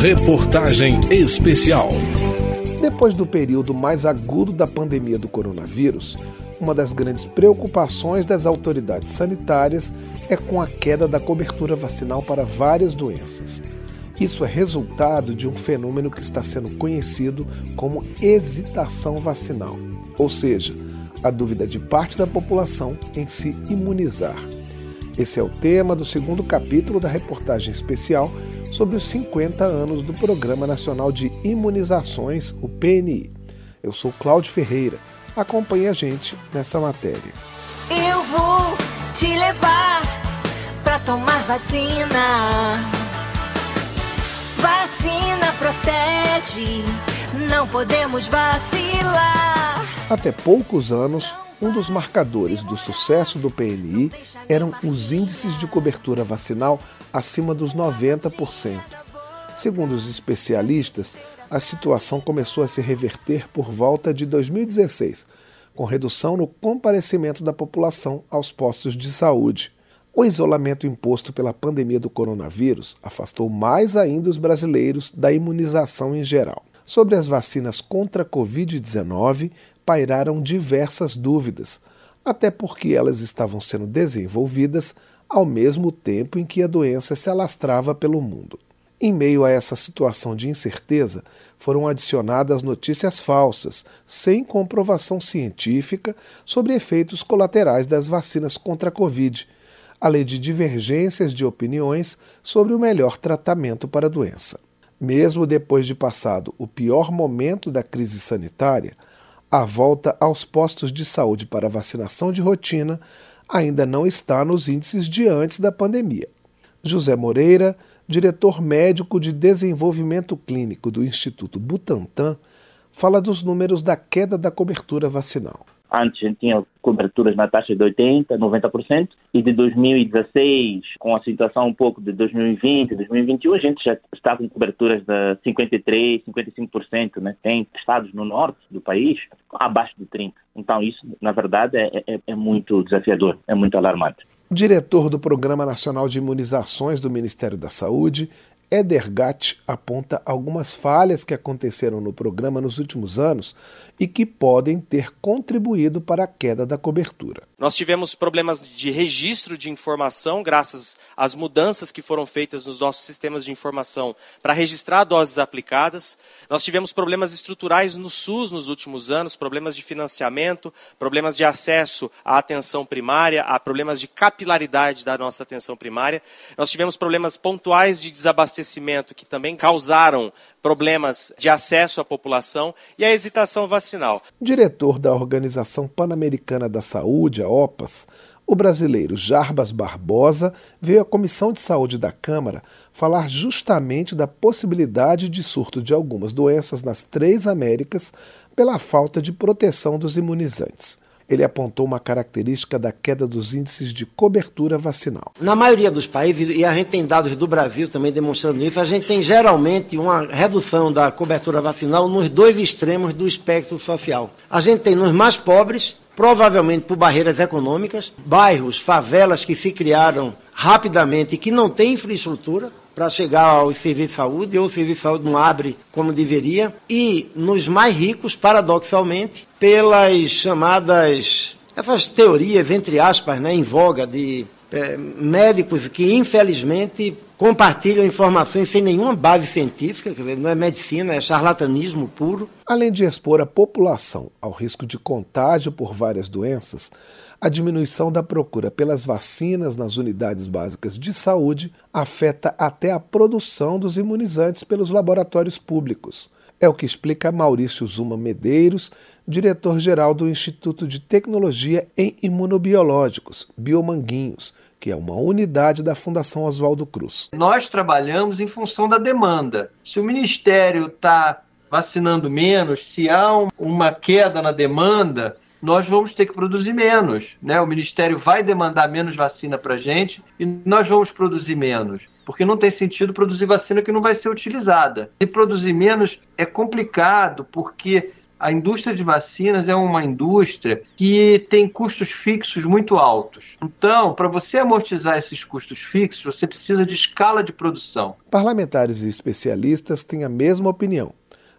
Reportagem especial. Depois do período mais agudo da pandemia do coronavírus, uma das grandes preocupações das autoridades sanitárias é com a queda da cobertura vacinal para várias doenças. Isso é resultado de um fenômeno que está sendo conhecido como hesitação vacinal, ou seja, a dúvida de parte da população em se imunizar. Esse é o tema do segundo capítulo da reportagem especial sobre os 50 anos do Programa Nacional de Imunizações, o PNI. Eu sou Cláudio Ferreira. Acompanhe a gente nessa matéria. Eu vou te levar para tomar vacina. Vacina protege, não podemos vacilar. Até poucos anos, um dos marcadores do sucesso do PNI eram os índices de cobertura vacinal acima dos 90%. Segundo os especialistas, a situação começou a se reverter por volta de 2016, com redução no comparecimento da população aos postos de saúde. O isolamento imposto pela pandemia do coronavírus afastou mais ainda os brasileiros da imunização em geral. Sobre as vacinas contra a Covid-19, pairaram diversas dúvidas, até porque elas estavam sendo desenvolvidas ao mesmo tempo em que a doença se alastrava pelo mundo. Em meio a essa situação de incerteza, foram adicionadas notícias falsas, sem comprovação científica, sobre efeitos colaterais das vacinas contra a Covid, além de divergências de opiniões sobre o melhor tratamento para a doença. Mesmo depois de passado o pior momento da crise sanitária, a volta aos postos de saúde para vacinação de rotina ainda não está nos índices de antes da pandemia. José Moreira, diretor médico de desenvolvimento clínico do Instituto Butantan, fala dos números da queda da cobertura vacinal. Antes a gente tinha coberturas na taxa de 80%, 90%, e de 2016, com a situação um pouco de 2020, 2021, a gente já está com coberturas de 53%, 55%, né? Tem estados no norte do país abaixo de 30%. Então isso, na verdade, é, é, é muito desafiador, é muito alarmante. Diretor do Programa Nacional de Imunizações do Ministério da Saúde, Edergat aponta algumas falhas que aconteceram no programa nos últimos anos e que podem ter contribuído para a queda da cobertura. Nós tivemos problemas de registro de informação, graças às mudanças que foram feitas nos nossos sistemas de informação para registrar doses aplicadas. Nós tivemos problemas estruturais no SUS nos últimos anos, problemas de financiamento, problemas de acesso à atenção primária, a problemas de capilaridade da nossa atenção primária. Nós tivemos problemas pontuais de desabastecimento que também causaram problemas de acesso à população e a hesitação vacinal. Diretor da Organização Pan-Americana da Saúde, a OPAS, o brasileiro Jarbas Barbosa veio à Comissão de Saúde da Câmara falar justamente da possibilidade de surto de algumas doenças nas três Américas pela falta de proteção dos imunizantes. Ele apontou uma característica da queda dos índices de cobertura vacinal. Na maioria dos países, e a gente tem dados do Brasil também demonstrando isso, a gente tem geralmente uma redução da cobertura vacinal nos dois extremos do espectro social. A gente tem nos mais pobres, provavelmente por barreiras econômicas, bairros, favelas que se criaram rapidamente e que não têm infraestrutura, para chegar ao serviço de saúde, ou o serviço de saúde não abre como deveria, e nos mais ricos, paradoxalmente, pelas chamadas, essas teorias, entre aspas, né, em voga de é, médicos que, infelizmente, compartilham informações sem nenhuma base científica, quer dizer, não é medicina, é charlatanismo puro. Além de expor a população ao risco de contágio por várias doenças, a diminuição da procura pelas vacinas nas unidades básicas de saúde afeta até a produção dos imunizantes pelos laboratórios públicos. É o que explica Maurício Zuma Medeiros, diretor-geral do Instituto de Tecnologia em Imunobiológicos, Biomanguinhos, que é uma unidade da Fundação Oswaldo Cruz. Nós trabalhamos em função da demanda. Se o Ministério está vacinando menos, se há uma queda na demanda, nós vamos ter que produzir menos. Né? O Ministério vai demandar menos vacina para a gente e nós vamos produzir menos. Porque não tem sentido produzir vacina que não vai ser utilizada. E produzir menos é complicado, porque a indústria de vacinas é uma indústria que tem custos fixos muito altos. Então, para você amortizar esses custos fixos, você precisa de escala de produção. Parlamentares e especialistas têm a mesma opinião.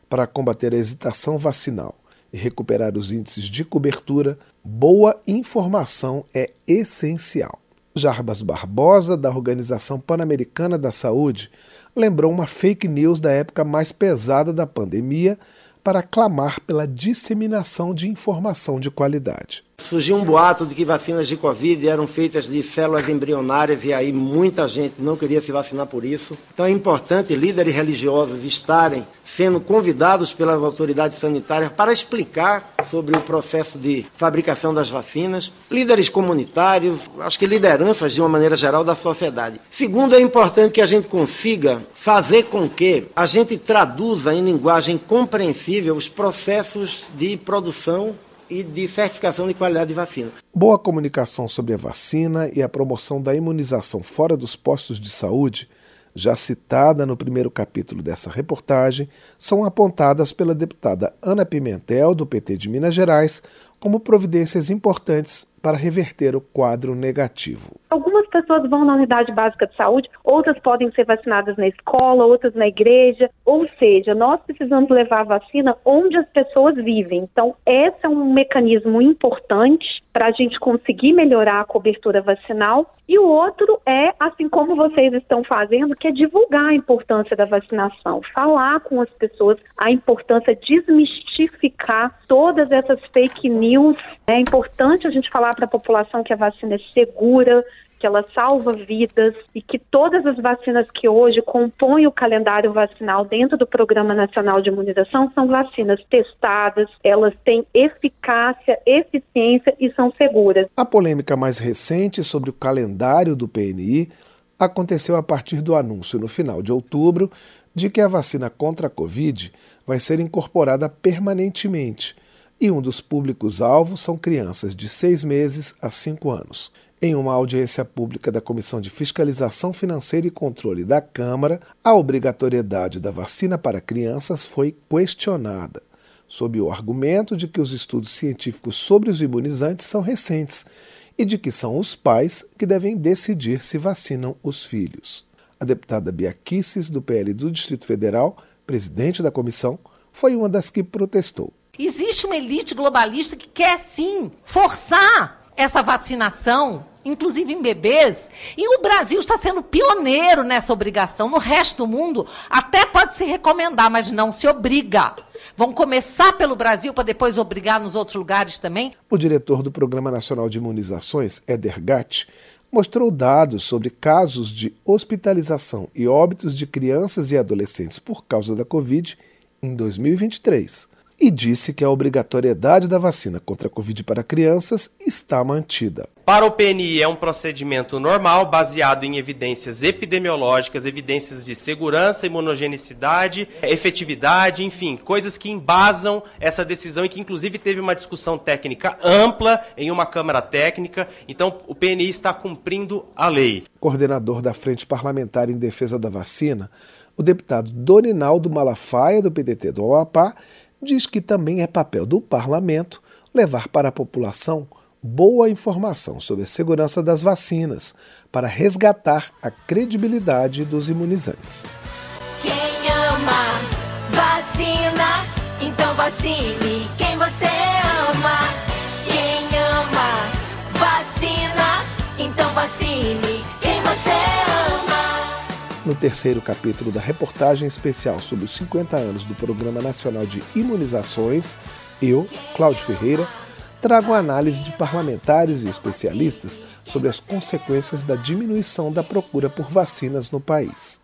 Para combater a hesitação vacinal e recuperar os índices de cobertura, boa informação é essencial. Jarbas Barbosa, da Organização Pan-Americana da Saúde, lembrou uma fake news da época mais pesada da pandemia para clamar pela disseminação de informação de qualidade. Surgiu um boato de que vacinas de Covid eram feitas de células embrionárias e aí muita gente não queria se vacinar por isso. Então é importante líderes religiosos estarem sendo convidados pelas autoridades sanitárias para explicar sobre o processo de fabricação das vacinas. Líderes comunitários, acho que lideranças de uma maneira geral da sociedade. Segundo, é importante que a gente consiga fazer com que a gente traduza em linguagem compreensível os processos de produção e de certificação de qualidade de vacina. Boa comunicação sobre a vacina e a promoção da imunização fora dos postos de saúde, já citada no primeiro capítulo dessa reportagem, são apontadas pela deputada Ana Pimentel, do PT de Minas Gerais, como providências importantes para reverter o quadro negativo. Algumas pessoas vão na unidade básica de saúde, outras podem ser vacinadas na escola, outras na igreja, ou seja, nós precisamos levar a vacina onde as pessoas vivem. Então, esse é um mecanismo importante para a gente conseguir melhorar a cobertura vacinal. E o outro é, assim como vocês estão fazendo, que é divulgar a importância da vacinação, falar com as pessoas a importância, desmistificar todas essas fake news. É importante a gente falar para a população que a vacina é segura, que ela salva vidas e que todas as vacinas que hoje compõem o calendário vacinal dentro do Programa Nacional de Imunização são vacinas testadas, elas têm eficácia, eficiência e são seguras. A polêmica mais recente sobre o calendário do PNI aconteceu a partir do anúncio no final de outubro de que a vacina contra a Covid vai ser incorporada permanentemente e um dos públicos-alvos são crianças de seis meses a cinco anos. Em uma audiência pública da Comissão de Fiscalização Financeira e Controle da Câmara, a obrigatoriedade da vacina para crianças foi questionada, sob o argumento de que os estudos científicos sobre os imunizantes são recentes e de que são os pais que devem decidir se vacinam os filhos. A deputada Bia do PL do Distrito Federal, presidente da comissão, foi uma das que protestou. Existe uma elite globalista que quer sim forçar essa vacinação, inclusive em bebês, e o Brasil está sendo pioneiro nessa obrigação. No resto do mundo, até pode se recomendar, mas não se obriga. Vão começar pelo Brasil para depois obrigar nos outros lugares também? O diretor do Programa Nacional de Imunizações, Eder Gatti, mostrou dados sobre casos de hospitalização e óbitos de crianças e adolescentes por causa da Covid em 2023 e disse que a obrigatoriedade da vacina contra a Covid para crianças está mantida. Para o PNI é um procedimento normal, baseado em evidências epidemiológicas, evidências de segurança, imunogenicidade, efetividade, enfim, coisas que embasam essa decisão e que inclusive teve uma discussão técnica ampla em uma Câmara Técnica. Então, o PNI está cumprindo a lei. Coordenador da Frente Parlamentar em Defesa da Vacina, o deputado Dorinaldo Malafaia, do PDT do Amapá, diz que também é papel do parlamento levar para a população boa informação sobre a segurança das vacinas para resgatar a credibilidade dos imunizantes. Quem ama vacina, então vacine quem você No terceiro capítulo da reportagem especial sobre os 50 anos do Programa Nacional de Imunizações, eu, Cláudio Ferreira, trago a análise de parlamentares e especialistas sobre as consequências da diminuição da procura por vacinas no país.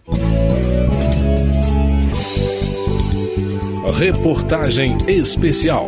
Reportagem especial.